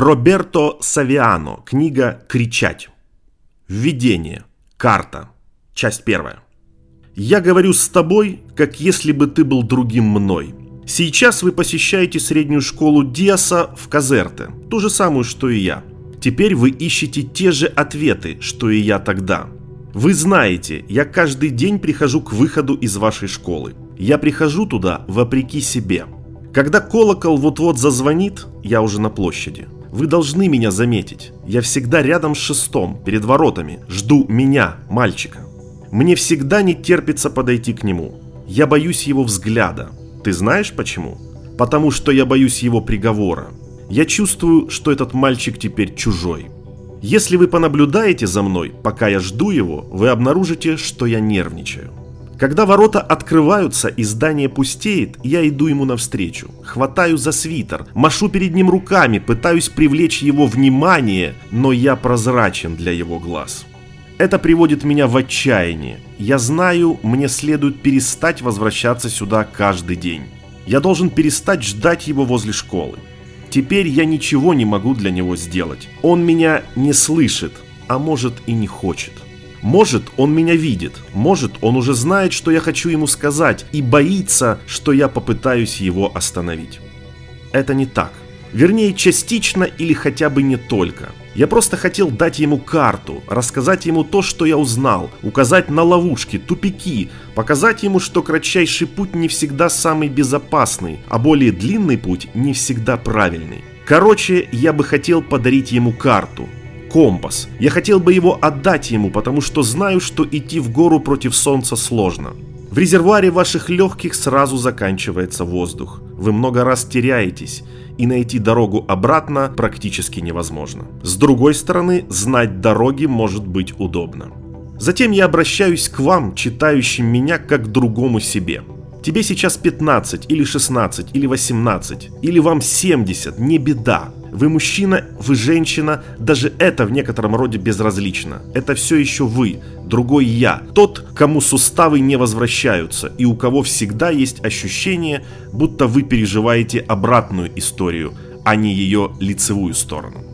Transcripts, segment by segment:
Роберто Савиано. Книга «Кричать». Введение. Карта. Часть первая. Я говорю с тобой, как если бы ты был другим мной. Сейчас вы посещаете среднюю школу Диаса в Казерте, ту же самую, что и я. Теперь вы ищете те же ответы, что и я тогда. Вы знаете, я каждый день прихожу к выходу из вашей школы. Я прихожу туда вопреки себе. Когда колокол вот-вот зазвонит, я уже на площади. Вы должны меня заметить. Я всегда рядом с шестом, перед воротами. Жду меня, мальчика. Мне всегда не терпится подойти к нему. Я боюсь его взгляда. Ты знаешь почему? Потому что я боюсь его приговора. Я чувствую, что этот мальчик теперь чужой. Если вы понаблюдаете за мной, пока я жду его, вы обнаружите, что я нервничаю. Когда ворота открываются и здание пустеет, я иду ему навстречу, хватаю за свитер, машу перед ним руками, пытаюсь привлечь его внимание, но я прозрачен для его глаз. Это приводит меня в отчаяние. Я знаю, мне следует перестать возвращаться сюда каждый день. Я должен перестать ждать его возле школы. Теперь я ничего не могу для него сделать. Он меня не слышит, а может и не хочет. Может, он меня видит, может, он уже знает, что я хочу ему сказать, и боится, что я попытаюсь его остановить. Это не так. Вернее, частично или хотя бы не только. Я просто хотел дать ему карту, рассказать ему то, что я узнал, указать на ловушки, тупики, показать ему, что кратчайший путь не всегда самый безопасный, а более длинный путь не всегда правильный. Короче, я бы хотел подарить ему карту, компас. Я хотел бы его отдать ему, потому что знаю, что идти в гору против солнца сложно. В резервуаре ваших легких сразу заканчивается воздух. Вы много раз теряетесь, и найти дорогу обратно практически невозможно. С другой стороны, знать дороги может быть удобно. Затем я обращаюсь к вам, читающим меня, как к другому себе. Тебе сейчас 15 или 16 или 18 или вам 70, не беда. Вы мужчина, вы женщина, даже это в некотором роде безразлично. Это все еще вы, другой я, тот, кому суставы не возвращаются и у кого всегда есть ощущение, будто вы переживаете обратную историю, а не ее лицевую сторону.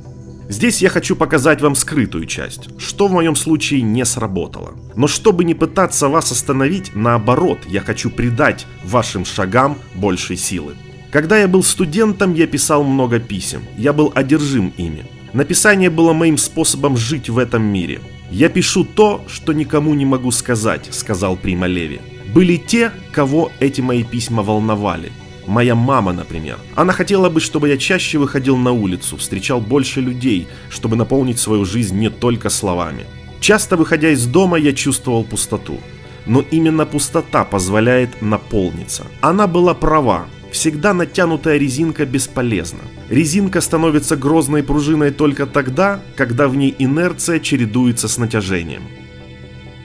Здесь я хочу показать вам скрытую часть, что в моем случае не сработало. Но чтобы не пытаться вас остановить, наоборот, я хочу придать вашим шагам большей силы. Когда я был студентом, я писал много писем. Я был одержим ими. Написание было моим способом жить в этом мире. «Я пишу то, что никому не могу сказать», — сказал Прима Леви. Были те, кого эти мои письма волновали. Моя мама, например. Она хотела бы, чтобы я чаще выходил на улицу, встречал больше людей, чтобы наполнить свою жизнь не только словами. Часто выходя из дома, я чувствовал пустоту. Но именно пустота позволяет наполниться. Она была права, Всегда натянутая резинка бесполезна. Резинка становится грозной пружиной только тогда, когда в ней инерция чередуется с натяжением.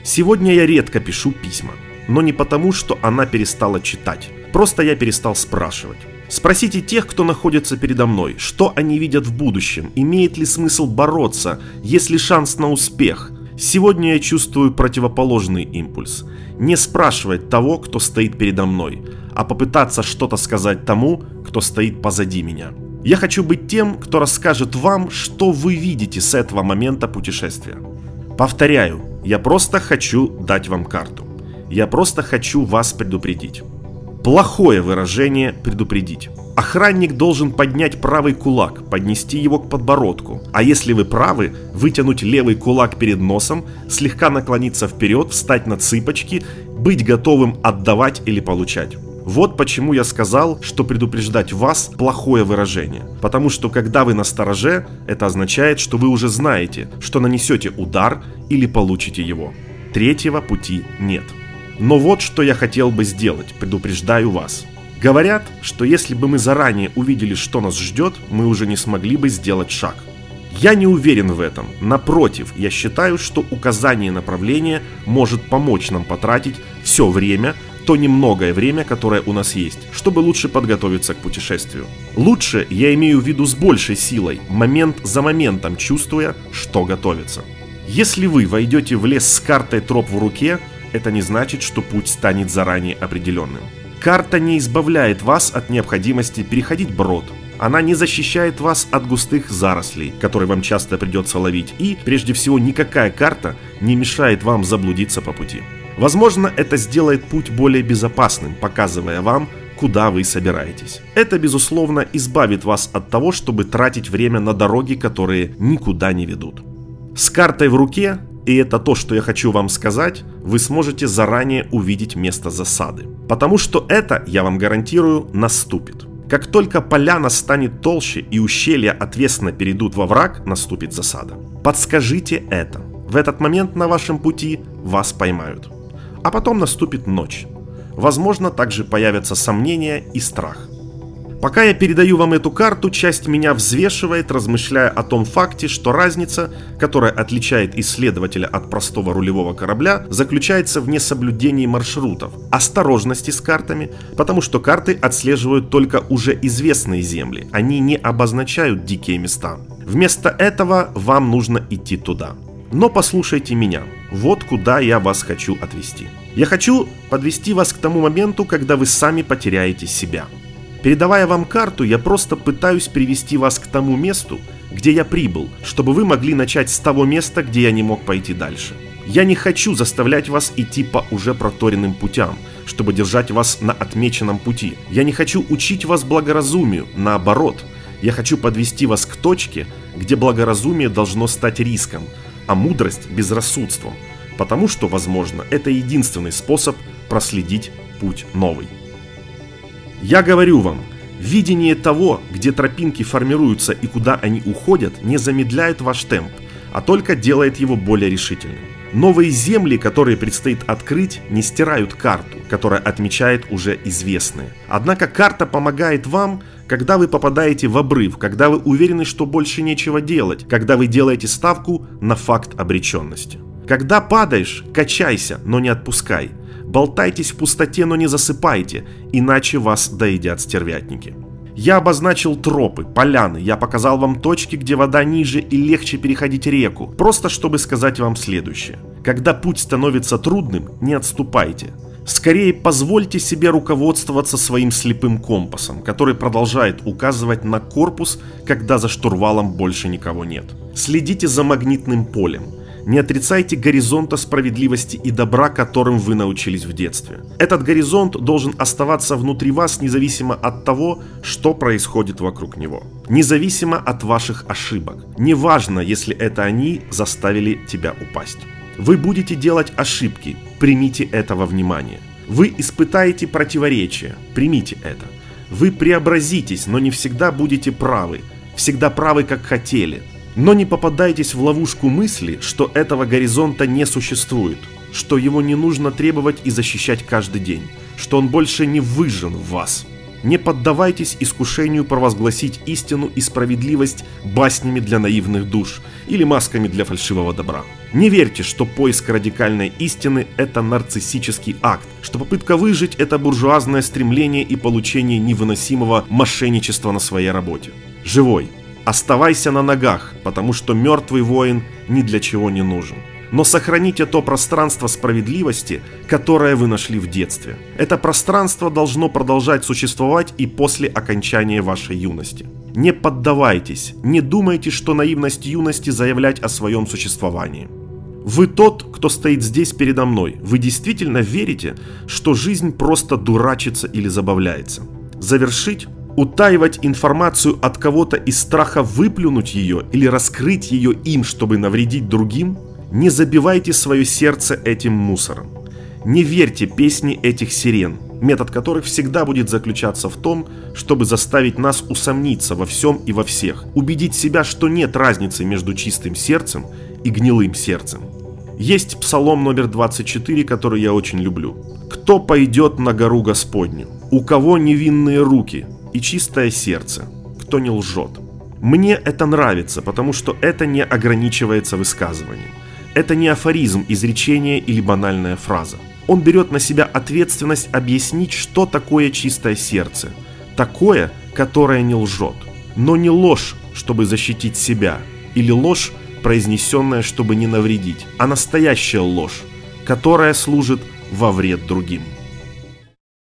Сегодня я редко пишу письма, но не потому, что она перестала читать. Просто я перестал спрашивать. Спросите тех, кто находится передо мной, что они видят в будущем, имеет ли смысл бороться, есть ли шанс на успех. Сегодня я чувствую противоположный импульс. Не спрашивать того, кто стоит передо мной, а попытаться что-то сказать тому, кто стоит позади меня. Я хочу быть тем, кто расскажет вам, что вы видите с этого момента путешествия. Повторяю, я просто хочу дать вам карту. Я просто хочу вас предупредить. Плохое выражение «предупредить». Охранник должен поднять правый кулак, поднести его к подбородку, а если вы правы, вытянуть левый кулак перед носом, слегка наклониться вперед, встать на цыпочки, быть готовым отдавать или получать. Вот почему я сказал, что предупреждать вас – плохое выражение. Потому что когда вы на стороже, это означает, что вы уже знаете, что нанесете удар или получите его. Третьего пути нет. Но вот что я хотел бы сделать, предупреждаю вас. Говорят, что если бы мы заранее увидели, что нас ждет, мы уже не смогли бы сделать шаг. Я не уверен в этом. Напротив, я считаю, что указание направления может помочь нам потратить все время, то немногое время, которое у нас есть, чтобы лучше подготовиться к путешествию. Лучше я имею в виду с большей силой, момент за моментом чувствуя, что готовится. Если вы войдете в лес с картой троп в руке, это не значит, что путь станет заранее определенным. Карта не избавляет вас от необходимости переходить брод. Она не защищает вас от густых зарослей, которые вам часто придется ловить. И, прежде всего, никакая карта не мешает вам заблудиться по пути. Возможно, это сделает путь более безопасным, показывая вам, куда вы собираетесь. Это, безусловно, избавит вас от того, чтобы тратить время на дороги, которые никуда не ведут. С картой в руке, и это то, что я хочу вам сказать, вы сможете заранее увидеть место засады. Потому что это, я вам гарантирую, наступит. Как только поляна станет толще и ущелья отвесно перейдут во враг, наступит засада. Подскажите это. В этот момент на вашем пути вас поймают. А потом наступит ночь. Возможно, также появятся сомнения и страх. Пока я передаю вам эту карту, часть меня взвешивает, размышляя о том факте, что разница, которая отличает исследователя от простого рулевого корабля, заключается в несоблюдении маршрутов, осторожности с картами, потому что карты отслеживают только уже известные земли, они не обозначают дикие места. Вместо этого вам нужно идти туда. Но послушайте меня, вот куда я вас хочу отвести. Я хочу подвести вас к тому моменту, когда вы сами потеряете себя – Передавая вам карту, я просто пытаюсь привести вас к тому месту, где я прибыл, чтобы вы могли начать с того места, где я не мог пойти дальше. Я не хочу заставлять вас идти по уже проторенным путям, чтобы держать вас на отмеченном пути. Я не хочу учить вас благоразумию, наоборот. Я хочу подвести вас к точке, где благоразумие должно стать риском, а мудрость – безрассудством, потому что, возможно, это единственный способ проследить путь новый. Я говорю вам, видение того, где тропинки формируются и куда они уходят, не замедляет ваш темп, а только делает его более решительным. Новые земли, которые предстоит открыть, не стирают карту, которая отмечает уже известные. Однако карта помогает вам, когда вы попадаете в обрыв, когда вы уверены, что больше нечего делать, когда вы делаете ставку на факт обреченности. Когда падаешь, качайся, но не отпускай. Болтайтесь в пустоте, но не засыпайте, иначе вас доедят стервятники. Я обозначил тропы, поляны, я показал вам точки, где вода ниже и легче переходить реку, просто чтобы сказать вам следующее. Когда путь становится трудным, не отступайте. Скорее позвольте себе руководствоваться своим слепым компасом, который продолжает указывать на корпус, когда за штурвалом больше никого нет. Следите за магнитным полем. Не отрицайте горизонта справедливости и добра, которым вы научились в детстве. Этот горизонт должен оставаться внутри вас независимо от того, что происходит вокруг него. Независимо от ваших ошибок. Неважно, если это они заставили тебя упасть. Вы будете делать ошибки, примите этого внимания. Вы испытаете противоречия, примите это. Вы преобразитесь, но не всегда будете правы. Всегда правы, как хотели. Но не попадайтесь в ловушку мысли, что этого горизонта не существует, что его не нужно требовать и защищать каждый день, что он больше не выжжен в вас. Не поддавайтесь искушению провозгласить истину и справедливость баснями для наивных душ или масками для фальшивого добра. Не верьте, что поиск радикальной истины – это нарциссический акт, что попытка выжить – это буржуазное стремление и получение невыносимого мошенничества на своей работе. Живой, Оставайся на ногах, потому что мертвый воин ни для чего не нужен. Но сохраните то пространство справедливости, которое вы нашли в детстве. Это пространство должно продолжать существовать и после окончания вашей юности. Не поддавайтесь, не думайте, что наивность юности заявлять о своем существовании. Вы тот, кто стоит здесь передо мной. Вы действительно верите, что жизнь просто дурачится или забавляется. Завершить Утаивать информацию от кого-то из страха выплюнуть ее или раскрыть ее им, чтобы навредить другим? Не забивайте свое сердце этим мусором. Не верьте песни этих сирен, метод которых всегда будет заключаться в том, чтобы заставить нас усомниться во всем и во всех, убедить себя, что нет разницы между чистым сердцем и гнилым сердцем. Есть псалом номер 24, который я очень люблю. «Кто пойдет на гору Господню? У кого невинные руки? И чистое сердце, кто не лжет. Мне это нравится, потому что это не ограничивается высказыванием. Это не афоризм, изречение или банальная фраза. Он берет на себя ответственность объяснить, что такое чистое сердце. Такое, которое не лжет. Но не ложь, чтобы защитить себя, или ложь, произнесенная, чтобы не навредить, а настоящая ложь, которая служит во вред другим.